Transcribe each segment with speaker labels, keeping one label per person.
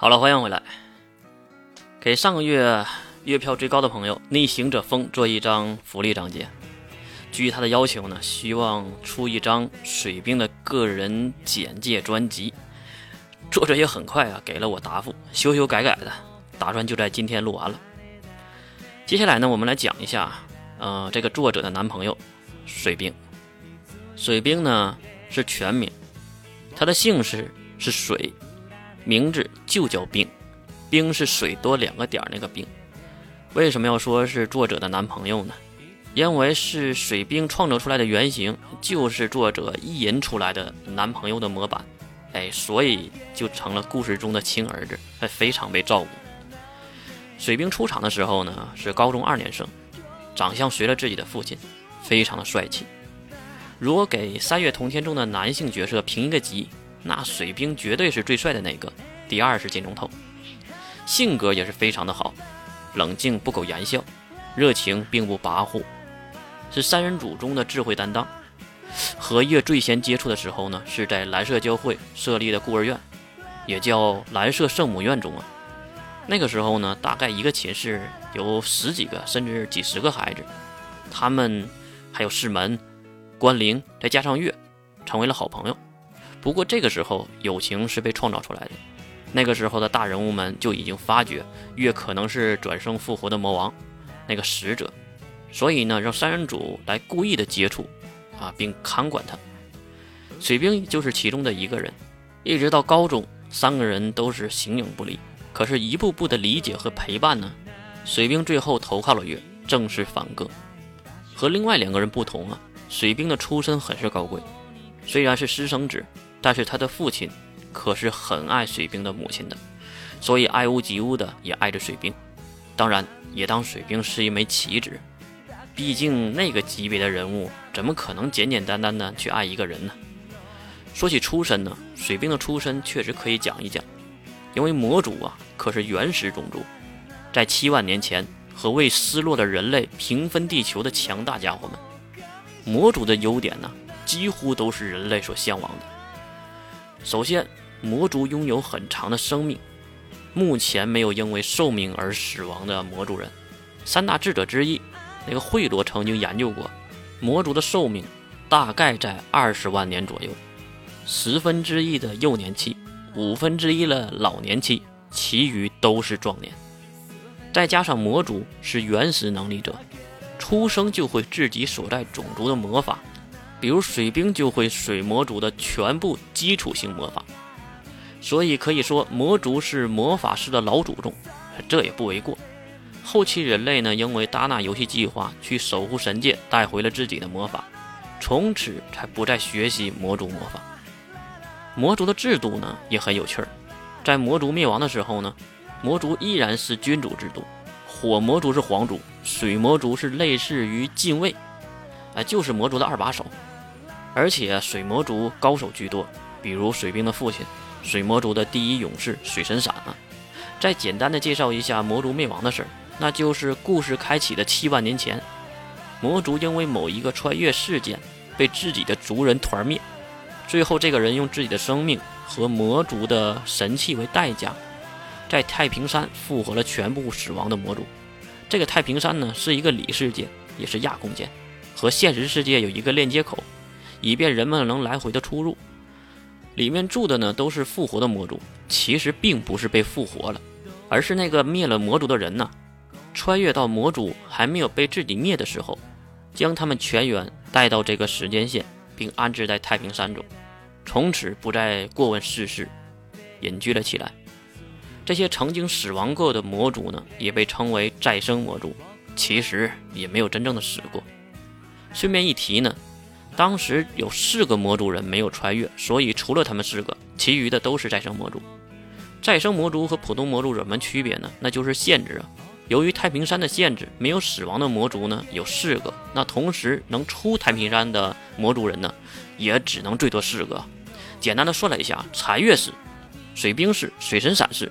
Speaker 1: 好了，欢迎回来。给上个月月票最高的朋友逆行者风做一张福利章节。据他的要求呢，希望出一张水兵的个人简介专辑。作者也很快啊给了我答复，修修改改的，打算就在今天录完了。接下来呢，我们来讲一下，呃，这个作者的男朋友水兵。水兵呢是全名，他的姓氏是水。名字就叫冰，冰是水多两个点那个冰。为什么要说是作者的男朋友呢？因为是水冰创造出来的原型，就是作者意淫出来的男朋友的模板。哎，所以就成了故事中的亲儿子，还非常被照顾。水兵出场的时候呢，是高中二年生，长相随了自己的父亲，非常的帅气。如果给《三月同天》中的男性角色评一个级。那水兵绝对是最帅的那个，第二是金钟头，性格也是非常的好，冷静不苟言笑，热情并不跋扈，是三人组中的智慧担当。和月最先接触的时候呢，是在蓝色教会设立的孤儿院，也叫蓝色圣母院中啊。那个时候呢，大概一个寝室有十几个甚至几十个孩子，他们还有世门、关灵，再加上月，成为了好朋友。不过这个时候，友情是被创造出来的。那个时候的大人物们就已经发觉月可能是转生复活的魔王，那个使者，所以呢，让三人组来故意的接触，啊，并看管他。水兵就是其中的一个人。一直到高中，三个人都是形影不离。可是，一步步的理解和陪伴呢，水兵最后投靠了月，正式反戈。和另外两个人不同啊，水兵的出身很是高贵，虽然是私生子。但是他的父亲可是很爱水兵的母亲的，所以爱屋及乌的也爱着水兵，当然也当水兵是一枚棋子。毕竟那个级别的人物怎么可能简简单单的去爱一个人呢？说起出身呢，水兵的出身确实可以讲一讲，因为魔族啊可是原始种族，在七万年前和为失落的人类平分地球的强大家伙们，魔族的优点呢几乎都是人类所向往的。首先，魔族拥有很长的生命，目前没有因为寿命而死亡的魔族人。三大智者之一，那个惠罗曾经研究过，魔族的寿命大概在二十万年左右，十分之一的幼年期，五分之一的老年期，其余都是壮年。再加上魔族是原始能力者，出生就会自己所在种族的魔法。比如水兵就会水魔族的全部基础性魔法，所以可以说魔族是魔法师的老祖宗，这也不为过。后期人类呢，因为达纳游戏计划去守护神界，带回了自己的魔法，从此才不再学习魔族魔法。魔族的制度呢也很有趣儿，在魔族灭亡的时候呢，魔族依然是君主制度，火魔族是皇族，水魔族是类似于禁卫，哎，就是魔族的二把手。而且水魔族高手居多，比如水兵的父亲，水魔族的第一勇士水神闪啊。再简单的介绍一下魔族灭亡的事儿，那就是故事开启的七万年前，魔族因为某一个穿越事件被自己的族人团灭，最后这个人用自己的生命和魔族的神器为代价，在太平山复活了全部死亡的魔族。这个太平山呢是一个里世界，也是亚空间，和现实世界有一个链接口。以便人们能来回的出入，里面住的呢都是复活的魔族，其实并不是被复活了，而是那个灭了魔族的人呢，穿越到魔族还没有被自己灭的时候，将他们全员带到这个时间线，并安置在太平山中，从此不再过问世事，隐居了起来。这些曾经死亡过的魔族呢，也被称为再生魔族，其实也没有真正的死过。顺便一提呢。当时有四个魔族人没有穿越，所以除了他们四个，其余的都是再生魔族。再生魔族和普通魔族有什么区别呢？那就是限制啊。由于太平山的限制，没有死亡的魔族呢有四个，那同时能出太平山的魔族人呢，也只能最多四个。简单的算了一下，残月是，水兵是，水神闪是，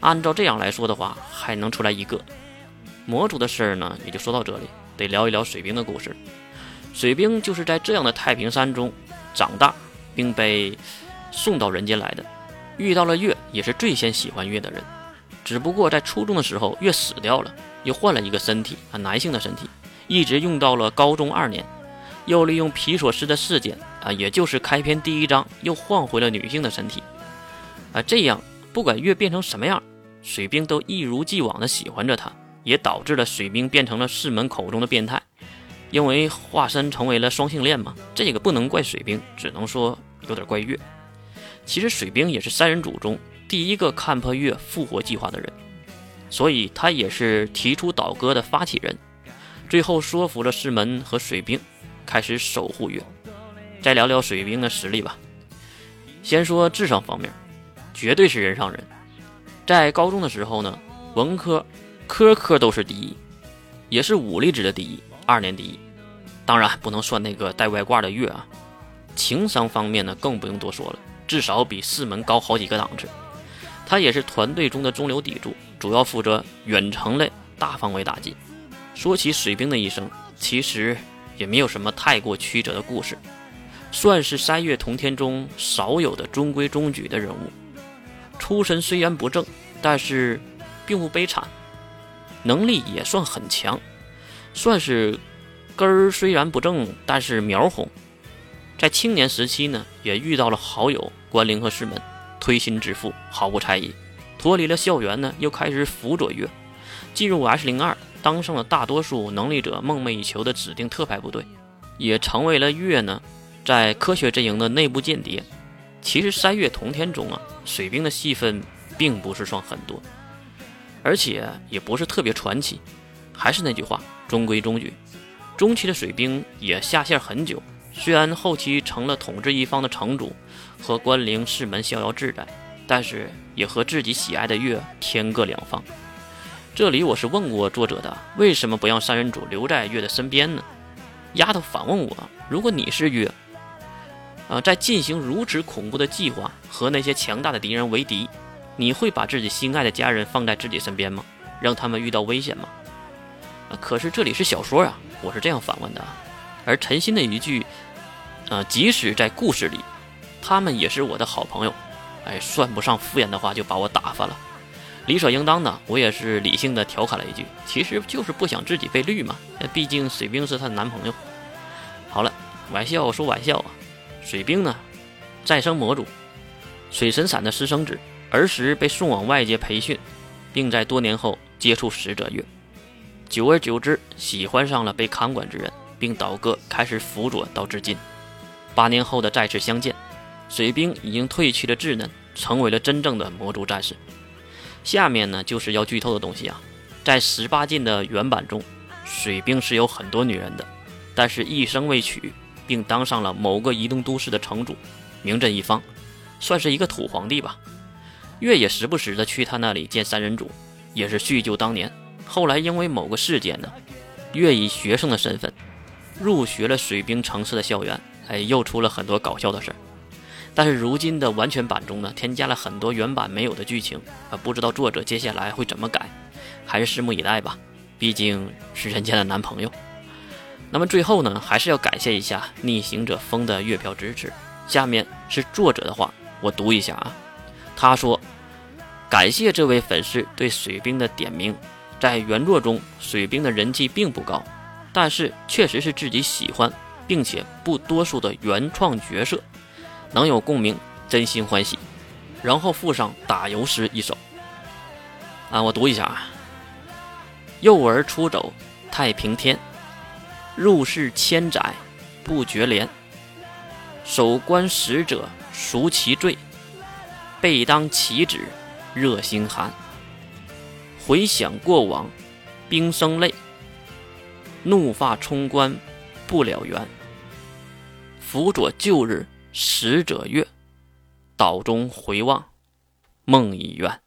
Speaker 1: 按照这样来说的话，还能出来一个魔族的事儿呢，也就说到这里，得聊一聊水兵的故事。水兵就是在这样的太平山中长大，并被送到人间来的。遇到了月，也是最先喜欢月的人。只不过在初中的时候，月死掉了，又换了一个身体啊，男性的身体，一直用到了高中二年，又利用皮索斯的事件啊，也就是开篇第一章，又换回了女性的身体啊。这样，不管月变成什么样，水兵都一如既往的喜欢着他，也导致了水兵变成了世门口中的变态，因为化身成为了双性恋嘛。这个不能怪水兵，只能说有点怪月。其实水兵也是三人组中。第一个看破月复活计划的人，所以他也是提出倒戈的发起人，最后说服了师门和水兵，开始守护月。再聊聊水兵的实力吧。先说智商方面，绝对是人上人。在高中的时候呢，文科科科都是第一，也是武力值的第一，二年第一。当然不能算那个带外挂的月啊。情商方面呢，更不用多说了，至少比四门高好几个档次。他也是团队中的中流砥柱，主要负责远程类大范围打击。说起水兵的一生，其实也没有什么太过曲折的故事，算是三月同天中少有的中规中矩的人物。出身虽然不正，但是并不悲惨，能力也算很强，算是根儿虽然不正，但是苗红。在青年时期呢，也遇到了好友关灵和师门。推心置腹，毫不猜疑。脱离了校园呢，又开始辅佐月，进入 S 零二，当上了大多数能力者梦寐以求的指定特派部队，也成为了月呢在科学阵营的内部间谍。其实三月同天中啊，水兵的戏份并不是算很多，而且也不是特别传奇。还是那句话，中规中矩。中期的水兵也下线很久，虽然后期成了统治一方的城主。和关灵师门逍遥自在，但是也和自己喜爱的月天各两方。这里我是问过作者的，为什么不让三人组留在月的身边呢？丫头反问我：如果你是月，啊，在进行如此恐怖的计划和那些强大的敌人为敌，你会把自己心爱的家人放在自己身边吗？让他们遇到危险吗？可是这里是小说啊，我是这样反问的。而陈鑫的一句：啊，即使在故事里。他们也是我的好朋友，哎，算不上敷衍的话就把我打发了，理所应当的。我也是理性的调侃了一句，其实就是不想自己被绿嘛。毕竟水兵是她的男朋友。好了，玩笑说玩笑啊，水兵呢，再生魔主，水神伞的私生子，儿时被送往外界培训，并在多年后接触使者月，久而久之喜欢上了被看管之人，并倒戈开始辅佐到至今。八年后的再次相见。水兵已经褪去了稚嫩，成为了真正的魔族战士。下面呢，就是要剧透的东西啊。在十八禁的原版中，水兵是有很多女人的，但是一生未娶，并当上了某个移动都市的城主，名震一方，算是一个土皇帝吧。月也时不时的去他那里见三人组，也是叙旧当年。后来因为某个事件呢，月以学生的身份入学了水兵城市的校园，哎，又出了很多搞笑的事儿。但是如今的完全版中呢，添加了很多原版没有的剧情啊，不知道作者接下来会怎么改，还是拭目以待吧。毕竟是人家的男朋友。那么最后呢，还是要感谢一下逆行者风的月票支持。下面是作者的话，我读一下啊。他说：“感谢这位粉丝对水兵的点名，在原作中水兵的人气并不高，但是确实是自己喜欢并且不多数的原创角色。”能有共鸣，真心欢喜。然后附上打油诗一首，啊，我读一下啊。幼儿出走太平天，入世千载不觉廉。守关使者赎其罪，背当其旨热心寒。回想过往，冰生泪，怒发冲冠不了缘。辅佐旧日。使者月，岛中回望，梦已远。